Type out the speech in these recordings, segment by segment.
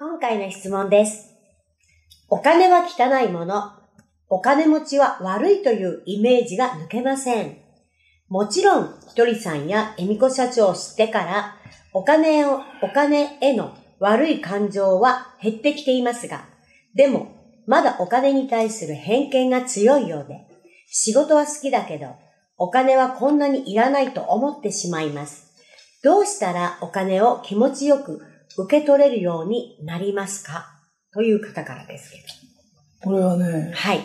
今回の質問です。お金は汚いもの。お金持ちは悪いというイメージが抜けません。もちろん、ひとりさんや恵美子社長を知ってから、お金を、お金への悪い感情は減ってきていますが、でも、まだお金に対する偏見が強いようで、仕事は好きだけど、お金はこんなにいらないと思ってしまいます。どうしたらお金を気持ちよく受け取れるようになりますか？という方からですけこれはど。ね、はい。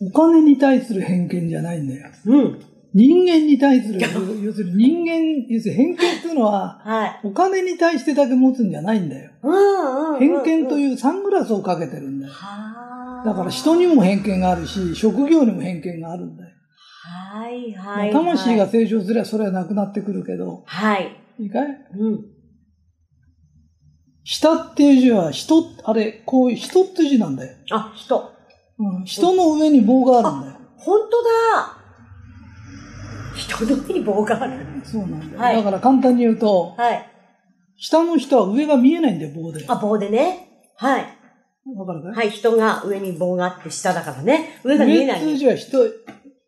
お金に対する偏見じゃないんだよ。うん。人間に対する、要するに人間、要するに偏見っていうのは、はい。お金に対してだけ持つんじゃないんだよ。うんうん。偏見というサングラスをかけてるんだよ。はだから人にも偏見があるし、職業にも偏見があるんだよ。はいはい。魂がはい。成長すればそれはなくなってくるけど、はい。いいかい？うん。下っていう字は人、あれ、こういう人っていう字なんだよ。あ、人。うん、人の上に棒があるんだよ。本当だ。人の上に棒がある。そうなんだよ。はいだから簡単に言うと、はい。下の人は上が見えないんだよ、棒で。あ、棒でね。はい。わかるかい？はい。人が上に棒があって下だからね。上が見えない。上っていう字は人、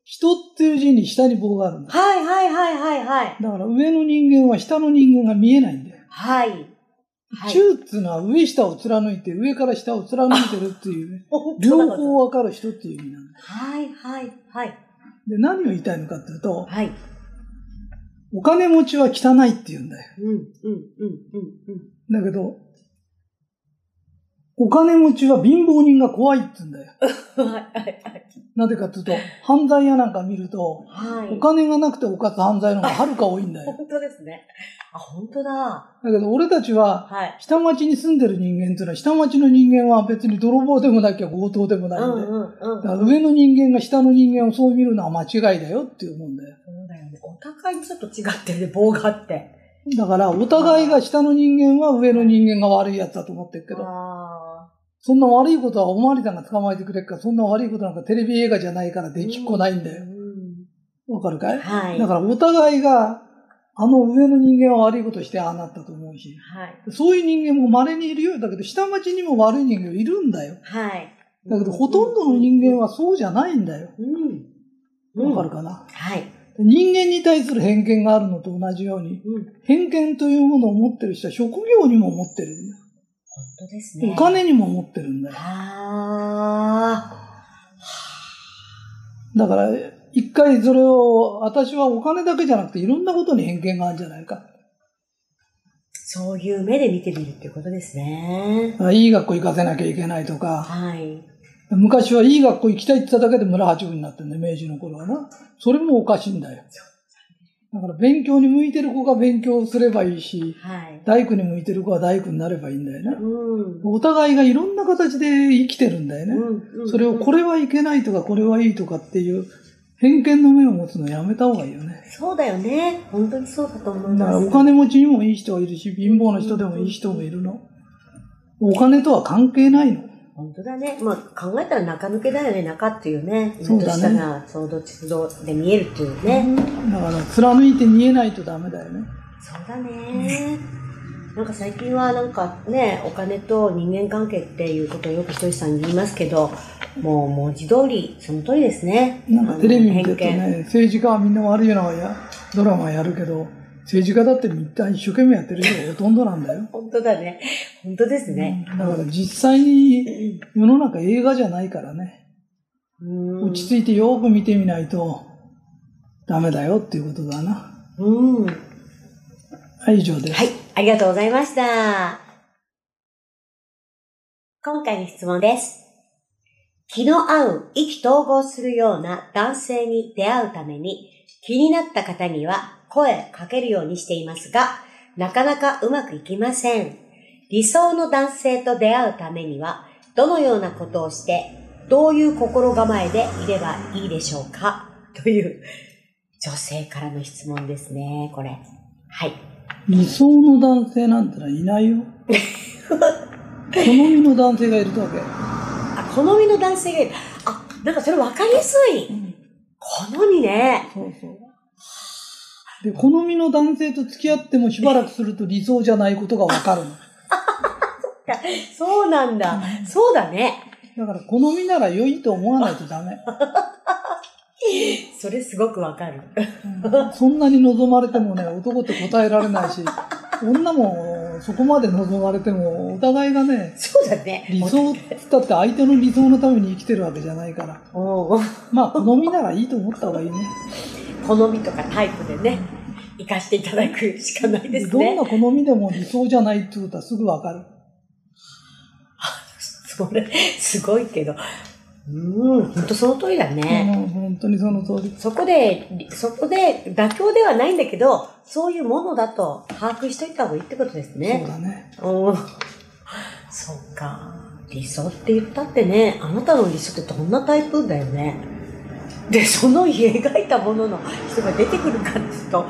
人っていう字に下に棒があるんだよ。はいはいはいはいはい。だから上の人間は下の人間が見えないんだよ。はい。はい。中っていうのは上下を貫いて、上から下を貫いてるっていう ね、両方わかる人っていう意味なんだよ。はいはいはい。で、何を言いたいのかっていうと、はい。お金持ちは汚いって言うんだよ。うんうんうんうんだけど、お金持ちは貧乏人が怖いって言うんだよ。うん。はいはいはい。なぜかっていうと、犯罪屋なんか見ると、はい。お金がなくて犯す犯罪の方がはるか多いんだよ。本当ですね。あ、本当だ。だけど俺たちは、はい。下町に住んでる人間っていうのは、下町の人間は別に泥棒でもなきゃ強盗でもないんで。だから上の人間が下の人間をそう見るのは間違いだよって思うんだよ。そうだよね。お互いにちょっと違ってるね、棒があって。だから、お互いが下の人間は上の人間が悪いやつだと思ってるけど、あそんな悪いことはおまわりさんが捕まえてくれるから、そんな悪いことなんかテレビ映画じゃないからーできっこないんだよ。うわかるかい？はい。だからお互いが、あの上の人間は悪いことしてああなったと思うし、はい。そういう人間も稀にいるよ。だけど下町にも悪い人間いるんだよ。はい。だけどほとんどの人間はそうじゃないんだよ。うん。わかるかな、はい。人間に対する偏見があるのと同じように、うん。偏見というものを持ってる人は職業にも持ってるんだよ。本当ですね。お金にも持ってるんだよ。あだから、一回それを、私はお金だけじゃなくていろんなことに偏見があるんじゃないか。そういう目で見てみるっていうことですね。いい学校行かせなきゃいけないとか、はい。昔はいい学校行きたいって言っただけで村八分になってんだよ、明治の頃はな。それもおかしいんだよ。だから勉強に向いてる子が勉強すればいいし、はい。大工に向いてる子は大工になればいいんだよね。うん。お互いがいろんな形で生きてるんだよね。うん。それをこれ。れはいけないとかこれはいいとかっていう偏見の目を持つのやめた方がいいよね。そうだよね。本当にそうだと思います。だからお金持ちにもいい人はいるし、貧乏な人でもいい人もいるの。お金とは関係ないの。本当だね。まあ考えたら中抜けだよね、中っていうね。そうだね上と下がちょうど実動で見えるっていうね。だから貫いて見えないとダメだよね。そうだね。なんか最近はなんかね、お金と人間関係っていうことをよくひとりさんに言いますけど、もう文字通りその通りですね。なんかテレビ見てるとね、政治家はみんな悪いのはやドラマやるけど、政治家だってみんな一生懸命やってる人がほとんどなんだよ。本当だね。本当ですね。だから実際に世の中映画じゃないからね。うん落ち着いてよく見てみないとダメだよっていうことだな。うん。ははい、以上です。い。ありがとうございました。今回の質問です。気の合う、意気投合するような男性に出会うために、気になった方には声かけるようにしていますが、なかなかうまくいきません。理想の男性と出会うためには、どのようなことをして、どういう心構えでいればいいでしょうか？という女性からの質問ですね、これ。はい。理想の男性なんてのはいないよ。好みの男性がいるだけ。あ、好みの男性がいる。あ、なんかそれ分かりやすい。好みね。そうそう。で、好みの男性と付き合ってもしばらくすると理想じゃないことがわかるの。そうなんだ。そうだね。だから好みなら良いと思わないとダメ。それすごくわかる。うんそんなに望まれてもね、男って答えられないし、女もそこまで望まれても、お互いがね、そうだね。理想っったって相手の理想のために生きてるわけじゃないから。まあ、好みならいいと思った方がいいね。好みとかタイプでね、活かしていただくしかないですね。どんな好みでも理想じゃないってことはすぐわかる。それ、すごいけど。うん、本当その通りだね。もう本当にその通り。そこで、そこで妥協ではないんだけど、そういうものだと把握しといた方がいいってことですそうね。だね。うん。そっか。理想って言ったってね、あなたの理想ってどんなタイプだよね。で、その描いたものの人が出てくるかっていうと、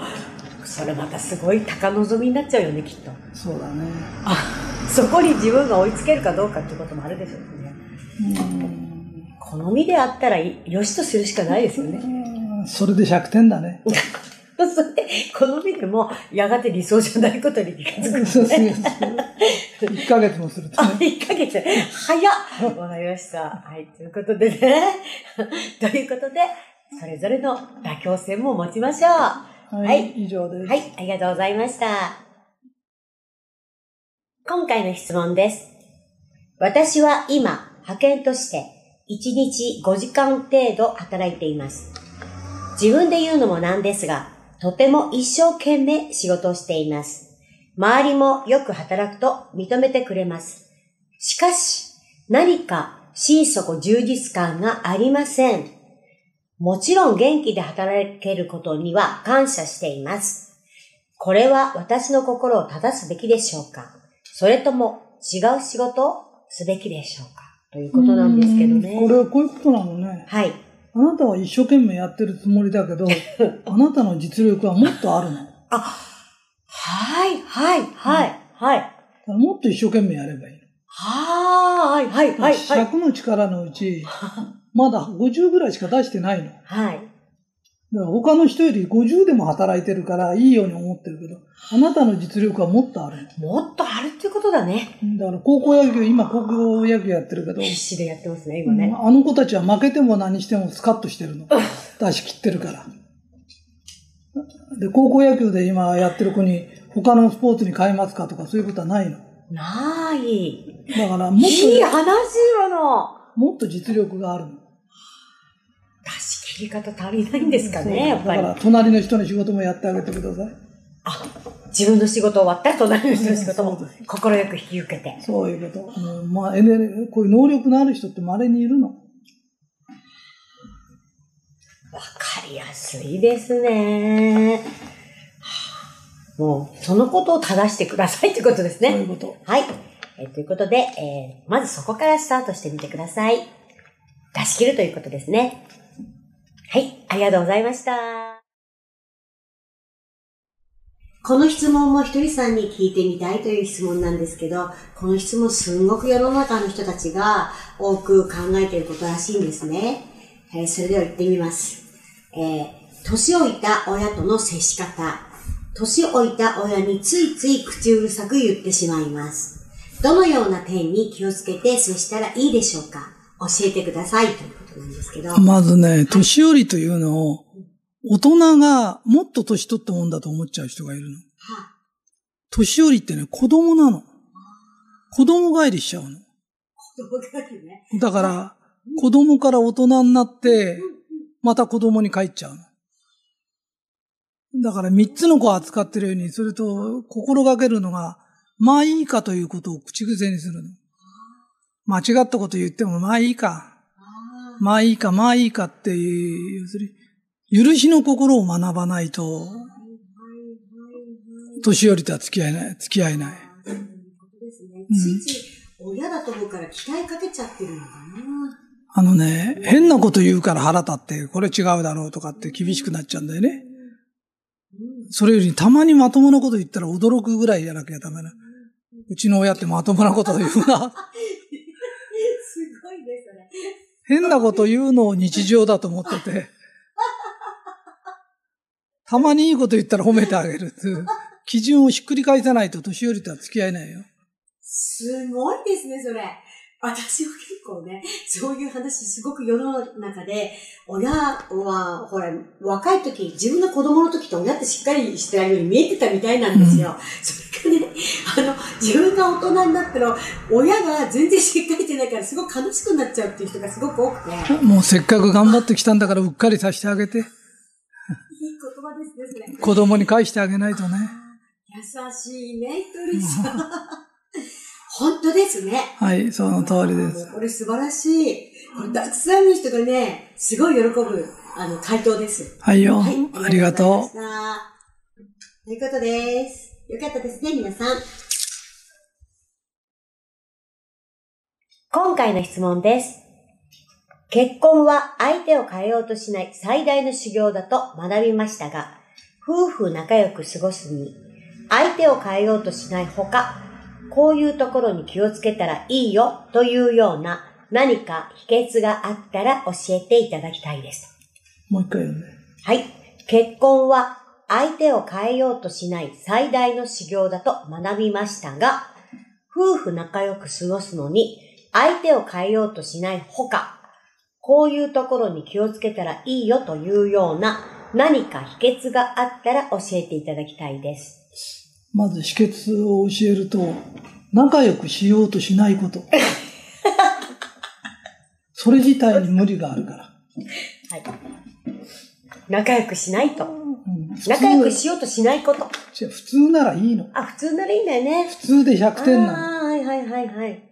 それまたすごい高望みになっちゃうよね、きっと。そうだね。そこに自分が追いつけるかどうかっていうこともあるでしょうね。うん好みであったらい良しとするしかないですよね。うんそれで100点だね。それで、好みでも、やがて理想じゃないことに気がつくん ですね。そう。1ヶ月もするとあ、ね。1ヶ月。早っわかりました。はい、ということでね。ということで、それぞれの妥協線も持ちましょう。ははい、以上です。い、ありがとうございました。今回の質問です。私は今、派遣として、1日5時間程度働いています。自分で言うのもなんですが、とても一生懸命仕事をしています。周りもよく働くと認めてくれます。しかし、何か心底充実感がありません。もちろん元気で働けることには感謝しています。これは私の心を正すべきでしょうか？それとも違う仕事をすべきでしょうか？ということなんですけどね。うんこれはこういうことなのね。はい。あなたは一生懸命やってるつもりだけど、あなたの実力はもっとあるの。あ、はい、はい、はい、はい。らもっと一生懸命やればいいの。はーい、はい、はい、はい。100の力のうち、まだ50ぐらいしか出してないの。だかはい。ら他の人より50でも働いてるからいいように思ってるけど、あなたの実力はもっとあるもっとあるっていうことだね。の。だから高校野球、今高校野球やってるけど、必死でやってますね、今ね。あの子たちは負けても何してもスカッとしてるの。出し切ってるから。で、高校野球で今やってる子に他のスポーツに変えますかとかそういうことはないの。ない。だからもっと、いい話よの。もっと実力があるの。り方足りないんですかね、やっぱりだか。ら隣の人の仕事もやってあげてください。あ、自分の仕事終わったら隣の人の仕事もそうです心よく引き受けて。そういうこと。うんまあ、エネルこういう能力のある人って稀にいるの。わかりやすいですね。はあもう、そのことを正してくださいってことですね。そういうこと。はい。えーということで、えーまずそこからスタートしてみてください。出し切るということですね。はい。ありがとうございました。この質問もひとりさんに聞いてみたいという質問なんですけど、この質問すんごく世の中の人たちが多く考えていることらしいんですね。えーそれでは言ってみます。えー年老いた親との接し方。年老いた親についつい口うるさく言ってしまいます。どのような点に気をつけて接したらいいでしょうか？教えてくださいということなんですけど。まずね、年寄りというのを、大人がもっと年取ったもんだと思っちゃう人がいるの。は年寄りってね、子供なの。子供帰りしちゃうの。子供がいるね。だから、子供から大人になって、また子供に帰っちゃうの。だから三つの子を扱ってるように、それと心がけるのが、まあいいかということを口癖にするの。間違ったこと言っても、まあいいか。まあいいか、まあいいかっていう、要するに、許しの心を学ばないと、年寄りとは付き合えない、付き合えない。そういうことですね。ついつい親だと思うから期待かけちゃってるのかな。あのね、変なこと言うから腹立って、これ違うだろうとかって厳しくなっちゃうんだよね。それよりたまにまともなこと言ったら驚くぐらいやなきゃダメな。うちの親ってまともなこと言うな。変なこと言うのを日常だと思ってて。たまにいいこと言ったら褒めてあげるっていう。基準をひっくり返さないと年寄りとは付き合えないよ。すごいですね、それ。私は結構ね、そういう話すごく世の中で、親は、ほら、若い時、自分の子供の時と親ってしっかりしてあるように見えてたみたいなんですよ。それがね、あの、自分が大人になったら、親が全然しっかりしてないから、すごく悲しくなっちゃうっていう人がすごく多くて。もうせっかく頑張ってきたんだからうっかりさせてあげて。いい言葉ですね、それ。子供に返してあげないとね。優しいね、ひとりさん。本当ですね。はい、その通りです。これ素晴らしい。これたくさんの人がね、すごい喜ぶ、あの、回答です。はいよ、はい、ありがとう。ということです。よかったですね、皆さん。今回の質問です。結婚は相手を変えようとしない最大の修行だと学びましたが、夫婦仲良く過ごすに、相手を変えようとしないほか、こういうところに気をつけたらいいよというような何か秘訣があったら教えていただきたいです。もう一回読んで。はい。結婚は相手を変えようとしない最大の修行だと学びましたが、夫婦仲良く過ごすのに相手を変えようとしないほか、こういうところに気をつけたらいいよというような何か秘訣があったら教えていただきたいです。まず秘訣を教えると、仲良くしようとしないこと。それ自体に無理があるから。はい。仲良くしないと。うん仲良くしようとしないこと。違う普通ならいいの。あ、普通ならいいんだよね。普通で100点なの。ああ、はいはいはいはい。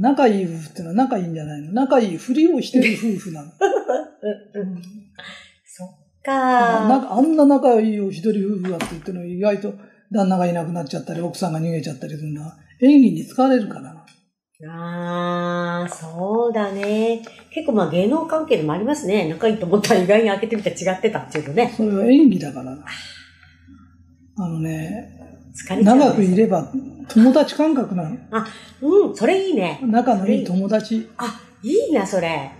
仲いい夫婦ってのは仲いいんじゃないの仲いいふりをしてる夫婦なの。うんうん。そっかなんかあんな仲いいお一人夫婦だって言ってるの意外と旦那がいなくなっちゃったり、奥さんが逃げちゃったりするのは演技に疲れるからな。ああ、そうだね。結構まあ芸能関係でもありますね。仲いいと思ったら意外に開けてみたら違ってたっていうのね。それは演技だからな。あのね。長くいれば友達感覚なの。うん、それいいね。仲のいい友達。あ、いいな、それ。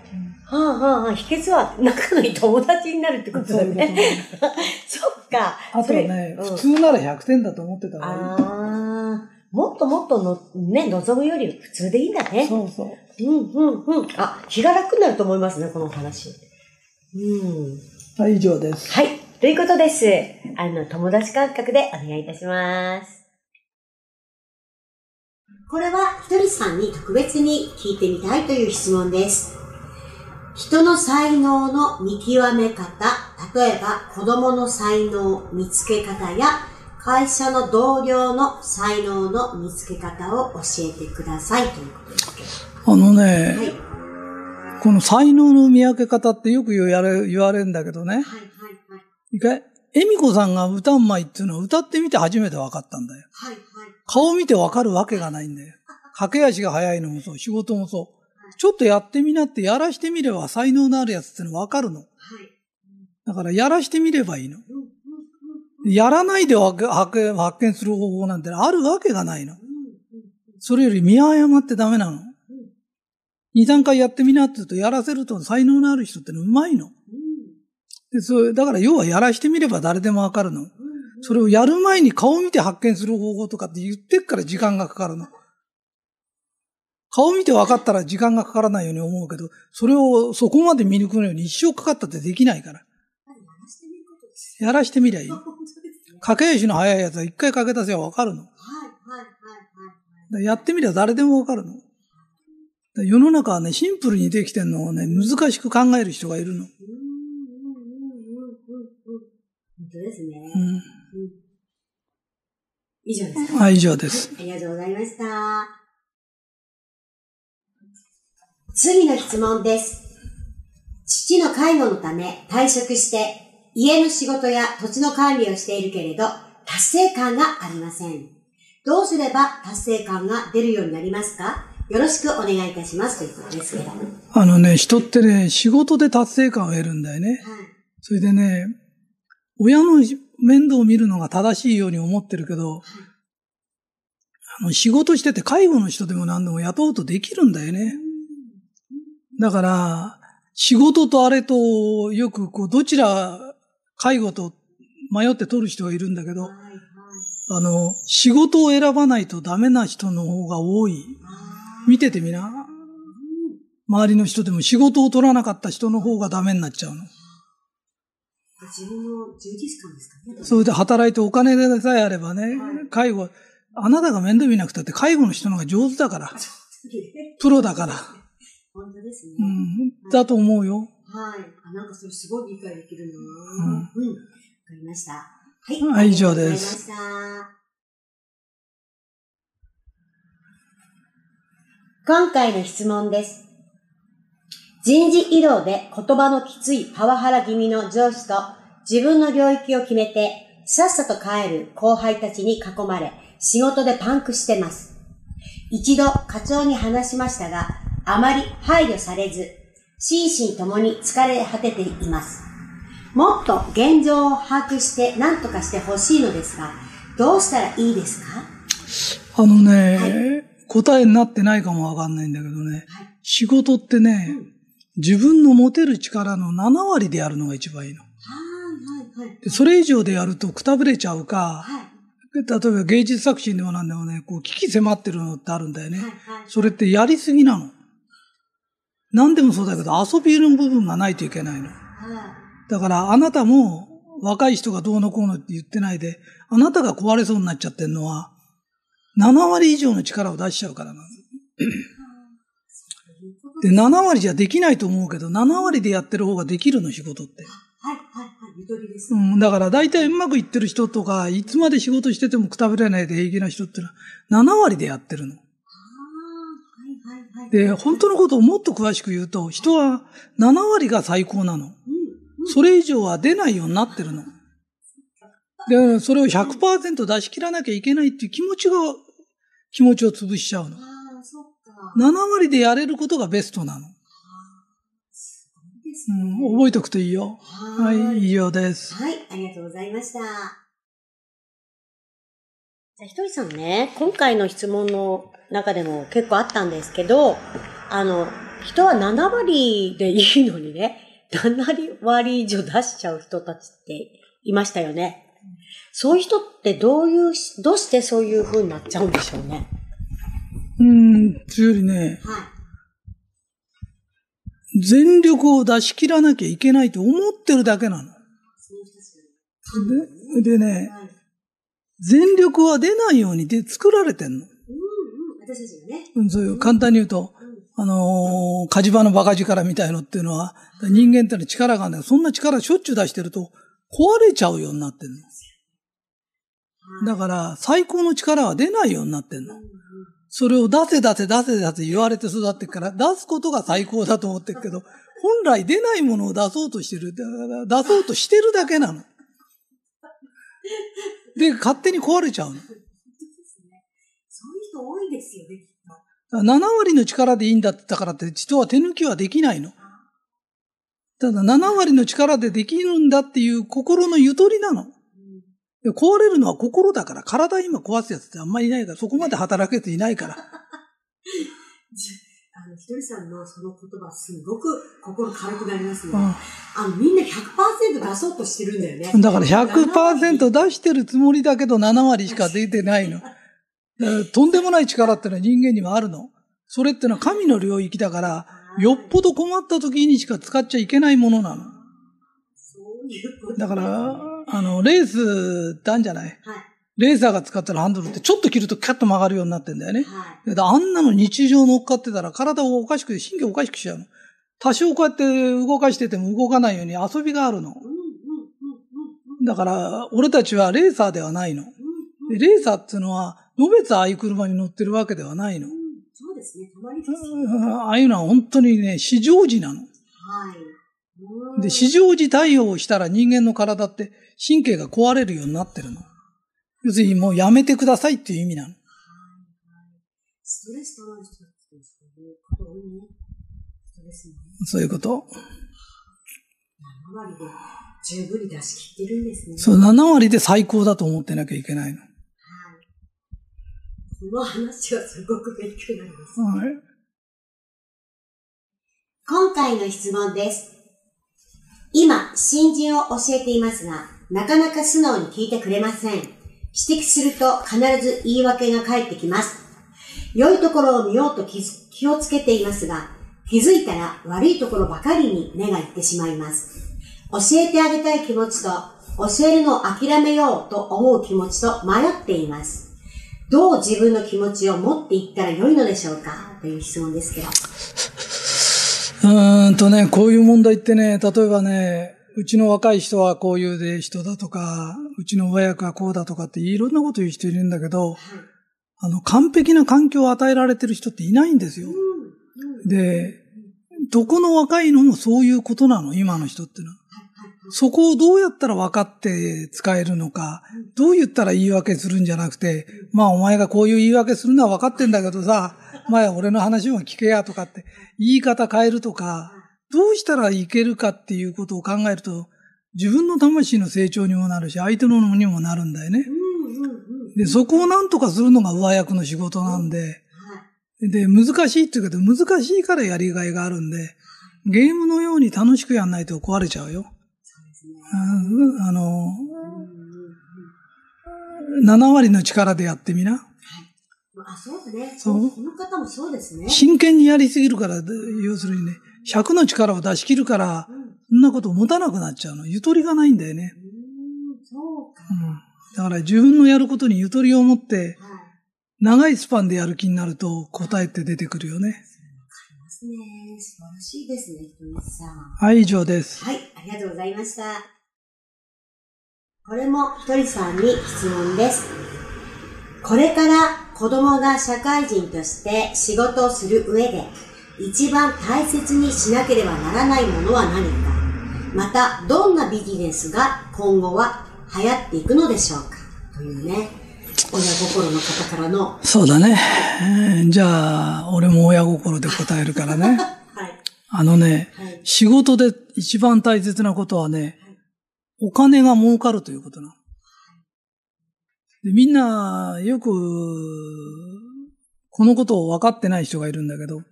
はあはあはあ、秘訣は仲のいい友達になるってことだね。そっか。あとね、うん普通なら100点だと思ってた方がああ、もっともっとの、ね、望むより普通でいいんだいい。ね。そうそう。うん、うん、うん。あ、気が楽になると思いますね、この話。うん。はい、以上です。はい。ということです。あの、友達感覚でお願いいたします。これは、ひとりさんに特別に聞いてみたいという質問です。人の才能の見極め方、例えば子供の才能見つけ方や会社の同僚の才能の見つけ方を教えてくださいということですけあのど。ね、はい。この才能の見分け方ってよく言われ言われるんだけどね。はい、はい、はい。一回、恵美子さんが歌うまいっていうのは歌ってみて初めて分かったんだよ。はい、はい。顔見て分かるわけがないんだよ。駆け足が速いのもそう、仕事もそう。ちょっとやってみなって、やらしてみれば才能のあるやつっての分かるの？はい。だからやらしてみればいいの。やらないで発見発見する方法なんてあるわけがないの。それより見誤ってダメなの。二、三回やってみなって言うと、やらせると才能のある人ってのうまいの。うんで、そう、だから要はやらしてみれば誰でもわかるの。それをやる前に顔見て発見する方法とかって言ってっから時間がかかるの。顔見て分かったら時間がかからないように思うけど、それをそこまで見抜くのように一生かかったってできないから。やらしてみりゃいい。駆け足の速いやつは一回かけ出せば分かるの。やってみりゃ誰でも分かるの。世の中はね、シンプルにできてんのをね、難しく考える人がいるの。本当ですね。うん。うん以上ですか？はい、以上です。ありがとうございました。次の質問です。父の介護のため退職して家の仕事や土地の管理をしているけれど達成感がありません。どうすれば達成感が出るようになりますか？よろしくお願いいたしますということですけど。はい。あのね、人ってね、仕事で達成感を得るんだよね。それでね、親の面倒を見るのが正しいように思ってるけど、あの仕事してて介護の人でも何でも雇うとできるんだよね。だから、仕事とあれとよくこう、どちら介護と迷って取る人がいるんだけど、あの、仕事を選ばないとダメな人の方が多い。見ててみな。周りの人でも仕事を取らなかった人の方がダメになっちゃうの。自分の充実感ですかね。それで働いてお金でさえあればね、介護、あなたが面倒見なくたって介護の人の方が上手だから。プロだから。ですね。うん。だと思うよ。はい。あ、なんかそれすごい理解できるなうん。うん。わかりました。はい。はい、以上です。わかりました。今回の質問です。人事異動で言葉のきついパワハラ気味の上司と自分の領域を決めてさっさと帰る後輩たちに囲まれ仕事でパンクしてます。一度課長に話しましたがあまり配慮されず心身ともに疲れ果てています。もっと現状を把握して何とかしてほしいのですがどうしたらいいですか？あのね、はい答えになってないかもわかんないんだけどね、はい、仕事ってね、うん、自分の持てる力の7割でやるのが一番いいの。はいはいでそれ以上でやるとくたぶれちゃうか、はい、例えば芸術作品でもなんでもね、こう危機迫ってるのってあるんだよね。はいはい、それってやりすぎなの。何でもそうだけど遊びの部分がないといけないの。だからあなたも若い人がどうのこうのって言ってないで、あなたが壊れそうになっちゃってるのは、7割以上の力を出しちゃうからなで、7割じゃできないと思うけど、7割でやってる方ができるの、仕事って。はい、はい、はい、ゆとりです。うん、だから大体うまくいってる人とか、いつまで仕事しててもくたぶれないで平気な人ってのは、7割でやってるの。で、本当のことをもっと詳しく言うと、人は7割が最高なの。それ以上は出ないようになってるの。で、それを100%出し切らなきゃいけないっていう気持ちが、気持ちを潰しちゃうの。7割でやれることがベストなの。うん、覚えておくといいよ。はい、以上です。はい、ありがとうございました。じゃあ、ひとりさんね、今回の質問の中でも結構あったんですけど、あの、人は7割でいいのにね、7割以上出しちゃう人たちっていましたよね。そういう人ってどういう、どうしてそういう風になっちゃうんでしょうね。うん、つよりね、はい、全力を出し切らなきゃいけないと思ってるだけなの。ででね、はい、全力は出ないようにで作られてんの？うんうん、私たちがね。うん、そういう簡単に言うと、あのー、火事場の馬鹿力みたいのっていうのは、人間ってのは力があるんだけど、そんな力しょっちゅう出してると壊れちゃうようになってんの。だから、最高の力は出ないようになってんの。それを出せ出せ出せ出せ言われて育ってから、出すことが最高だと思ってるけど、本来出ないものを出そうとしてる。出そうとしてるだけなの。で、勝手に壊れちゃうの。そういう人多いですよね、7割の力でいいんだったからって人は手抜きはできないの。ただ7割の力でできるんだっていう心のゆとりなの。壊れるのは心だから、体今壊すやつってあんまりいないから、そこまで働けていないから。とりさんのその言葉、すごく心軽くなりますね。うん、あの、みんな100%出そうとしてるんだよね。だから100%出してるつもりだけど7割しか出てないの。とんでもない力ってのは人間にはあるの。それってのは神の領域だから、よっぽど困った時にしか使っちゃいけないものなの。だから、あの、レースってあるんじゃない、はい、レーサーが使ってるハンドルってちょっと切るとキャッと曲がるようになってんだよね。はい、あんなの日常乗っかってたら体をおかしくて神経おかしくしちゃうの。多少こうやって動かしてても動かないように遊びがあるの。だから、俺たちはレーサーではないの。レーサーっていうのは、のべつああいう車に乗ってるわけではないの。そうですね、たまにです、ああいうのは本当にね、市場時なの。はい。で、市場時対応をしたら人間の体って神経が壊れるようになってるの。要するにもうやめてくださいっていう意味なの。ストレスとの人ってそういうこと多いね。ストレスもね。そういうこと。7割で十分に出し切ってるんですね。そう、7割で最高だと思ってなきゃいけないの。はい。この話はすごく勉強になります。はい。今回の質問です。今、新人を教えていますが、なかなか素直に聞いてくれません。指摘すると必ず言い訳が返ってきます。良いところを見ようと気をつけていますが、気づいたら悪いところばかりに目がいってしまいます。教えてあげたい気持ちと、教えるのを諦めようと思う気持ちと迷っています。どう自分の気持ちを持っていったら良いのでしょうか？という質問ですけど。うーんとね、こういう問題ってね、例えばね、うちの若い人はこういうで人だとか、うちの親役はこうだとかっていろんなこと言う人いるんだけど、あの、完璧な環境を与えられてる人っていないんですよ。で、どこの若いのもそういうことなの、今の人ってのは。そこをどうやったら分かって使えるのか、どう言ったら言い訳するんじゃなくて、まあお前がこういう言い訳するのは分かってんだけどさ、前俺の話も聞けやとかって、言い方変えるとか、どうしたらいけるかっていうことを考えると、自分の魂の成長にもなるし、相手のにもなるんだよね。で、そこをなんとかするのが上役の仕事なんで、で、難しいって言うけど、難しいからやりがいがあるんで、ゲームのように楽しくやんないと壊れちゃうよ。ああの、7割の力でやってみな。あ、そうだね。そうこの方もそうですね。真剣にやりすぎるから、で要するにね、100の力を出し切るから、そんなこと持たなくなっちゃうの。ゆとりがないんだよね。うん、そうか。うん。だから自分のやることにゆとりを持って、はい。長いスパンでやる気になると答えって出てくるよね。ありますね。素晴らしいですね、ひとみさん。はい、以上です。はい、ありがとうございました。これもひとりさんに質問です。これから子供が社会人として仕事をする上で一番大切にしなければならないものは何かまた、どんなビジネスが今後は流行っていくのでしょうかというね、親心の方からの、そうだね。えーじゃあ、俺も親心で答えるからね。はい、あのね、はい、仕事で一番大切なことはね、お金が儲かるということなの。でみんな、よく、このことを分かってない人がいるんだけど、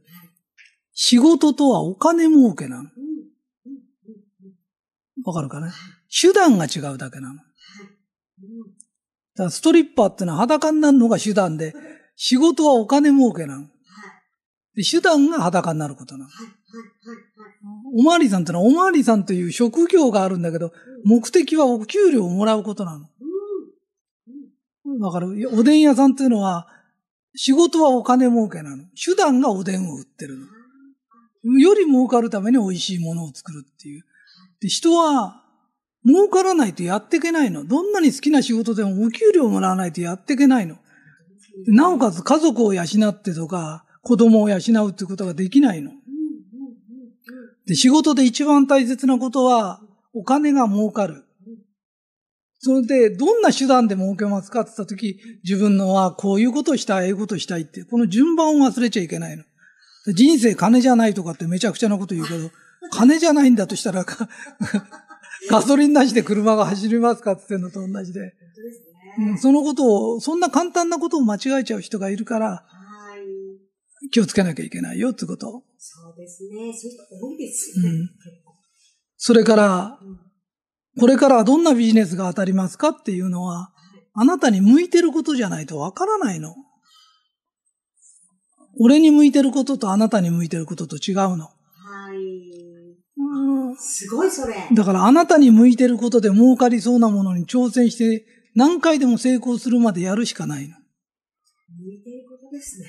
仕事とはお金儲けなの。わかるかね？手段が違うだけなの。だからストリッパーってのは裸になるのが手段で、仕事はお金儲けなの。で手段が裸になることなの。おまわりさんってのはおまわりさんという職業があるんだけど、目的はお給料をもらうことなの。わかる？おでん屋さんっていうのは、仕事はお金儲けなの。手段がおでんを売ってるの。より儲かるために美味しいものを作るっていう。で、人は、儲からないとやっていけないの。どんなに好きな仕事でもお給料もらわないとやっていけないの。なおかつ家族を養ってとか、子供を養うってことができないの。で、仕事で一番大切なことは、お金が儲かる。それで、どんな手段で儲けますかって言ったとき、自分のはこういうことをしたい、ああいうことをしたいって、この順番を忘れちゃいけないの。人生金じゃないとかってめちゃくちゃなこと言うけど、金じゃないんだとしたら、か ガソリンなしで車が走りますかって言ってんのと同じで。うん、そのことを、そんな簡単なことを間違えちゃう人がいるから、はい。気をつけなきゃいけないよってこと。そうですね。そういう人多いですよね。うんそれからうん、これからどんなビジネスが当たりますかっていうのは、あなたに向いてることじゃないとわからないの。俺に向いてることとあなたに向いてることと違うの。はい。うんすごいそれ。だからあなたに向いてることで儲かりそうなものに挑戦して何回でも成功するまでやるしかないの。向いていることですね。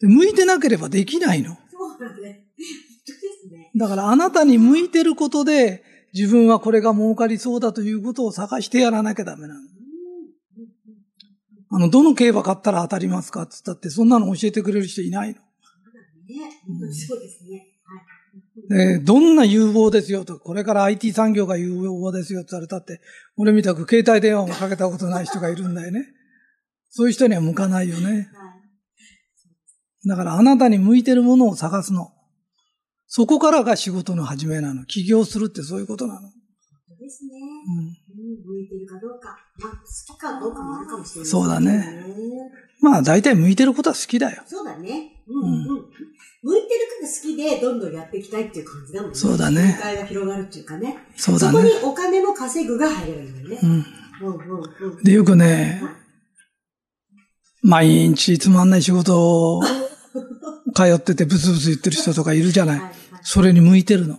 で向いてなければできないの。そうだね。本当ですね。だからあなたに向いてることで自分はこれが儲かりそうだということを探してやらなきゃダメなの。あの、どの競馬買ったら当たりますか？って言ったってそんなの教えてくれる人いないの。そうですね。どんな有望ですよと、これから IT 産業が有望ですよって言われたって、俺みたく携帯電話もかけたことない人がいるんだよね。そういう人には向かないよね。だからあなたに向いてるものを探すの。そこからが仕事の始めなの。起業するってそういうことなの。ですね。うん。向いてるかどうか。まあ、好きかどうかもあるかもしれない、ね、そうだね。まあ、大体向いてることは好きだよ。そうだね。うん、うん、うん。向いてるから好きで、どんどんやっていきたいっていう感じだもんね。そうだね。世界が広がるっていうかね。そうだね。そこにお金も稼ぐが入れるんだよね。うん。うんうんうん、で、よくね、毎日つまんない仕事を 通っててブツブツ言ってる人とかいるじゃない。それに向いてるの。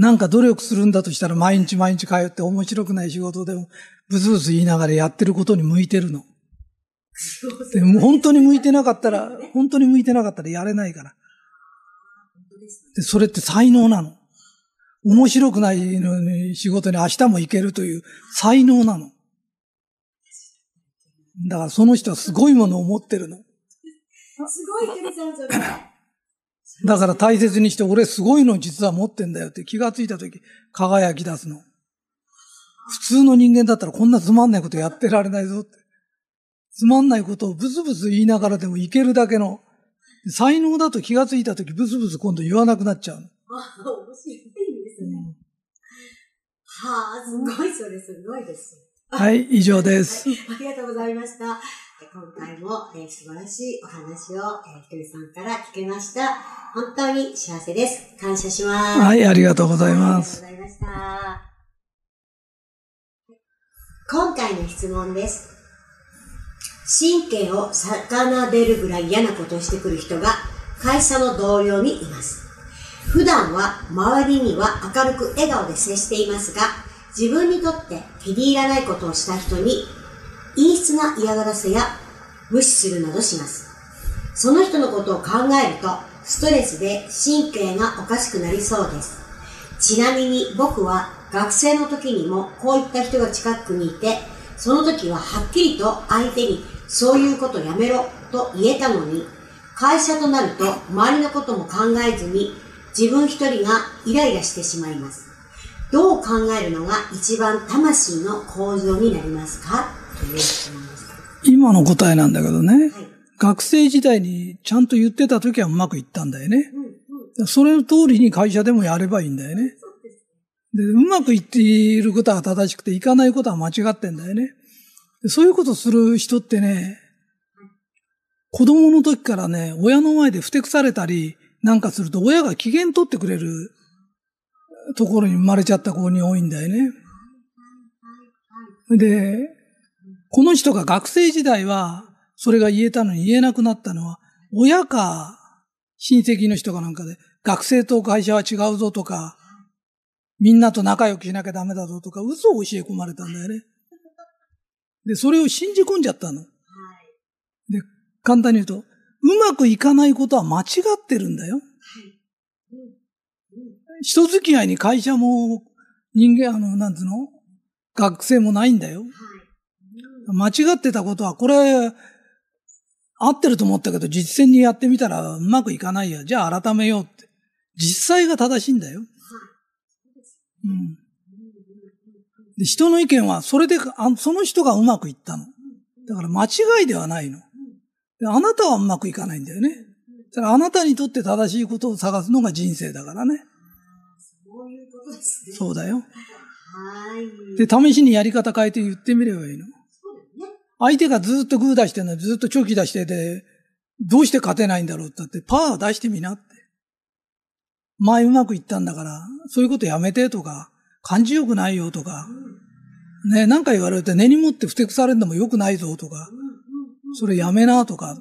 なんか努力するんだとしたら毎日毎日通って面白くない仕事でもブツブツ言いながらやってることに向いてるの。でも本当に向いてなかったら、本当に向いてなかったらやれないから。で、それって才能なの。面白くないのに仕事に明日も行けるという才能なの。だからその人はすごいものを持ってるの。すごい、テレさん、それ。だから大切にして、俺すごいの実は持ってんだよって気がついたとき、輝き出すの。普通の人間だったらこんなつまんないことやってられないぞって。つまんないことをブツブツ言いながらでもいけるだけの、才能だと気がついたときブツブツ今度言わなくなっちゃうの。あ、面白いですね。うん、はあ、すごい、それすごいです。はい、以上です、はい。ありがとうございました。今回も、えー、素晴らしいお話を、えー、ひとりさんから聞けました。本当に幸せです。感謝します。はい、ありがとうございます。ありがとうございました。今回の質問です。神経を逆でるぐらい嫌なことをしてくる人が会社の同僚にいます。普段は周りには明るく笑顔で接していますが、自分にとって気に入らないことをした人に陰湿な嫌がらせや無視するなどします。その人のことを考えると、ストレスで神経がおかしくなりそうです。ちなみに僕は学生の時にもこういった人が近くにいて、その時ははっきりと相手にそういうことやめろと言えたのに、会社となると周りのことも考えずに自分一人がイライラしてしまいます。どう考えるのが一番魂の構造になりますか？今の答えなんだけどね、学生時代にちゃんと言ってた時はうまくいったんだよね。それの通りに会社でもやればいいんだよね。で、うまくいっていることは正しくて、いかないことは間違ってんだよね。そういうことする人ってね、子供の時からね、親の前でふてくされたりなんかすると、親が機嫌取ってくれるところに生まれちゃった子に多いんだよね。で、この人が学生時代は、それが言えたのに言えなくなったのは、親か親戚の人かなんかで、学生と会社は違うぞとか、みんなと仲良くしなきゃダメだぞとか、嘘を教え込まれたんだよね。で、それを信じ込んじゃったの。で、簡単に言うと、うまくいかないことは間違ってるんだよ。人付き合いに会社も人間、あの、なんつうの？学生もないんだよ。間違ってたことは、これ、合ってると思ったけど、実践にやってみたらうまくいかないや。じゃあ改めようって。実際が正しいんだよ。うん。で人の意見は、それであ、その人がうまくいったの。だから間違いではないの。であなたはうまくいかないんだよね。だからあなたにとって正しいことを探すのが人生だからね。そういうことですね。そうだよ。はい。で、試しにやり方変えて言ってみればいいの。相手がずっとグー出してんのずっとチョキ出してて、どうして勝てないんだろうってって、パー出してみなって。前うまくいったんだから、そういうことやめてとか、感じよくないよとか、ね、なんか言われて根に持ってふてくされるのもよくないぞとか、それやめなとか、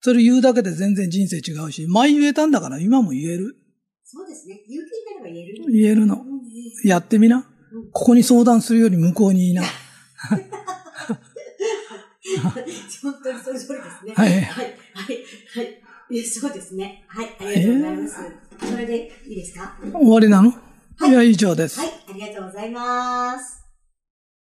それ言うだけで全然人生違うし、前言えたんだから今も言える。そうですね。勇気になれば言える。言えるの。やってみな。ここに相談するより向こうにいいな。本当にその通りですね。はい。はい。はい。はいそうですね。はい。ありがとうございます。それでいいですか？終わりなの？はい。いや、以上です。はい。ありがとうございます。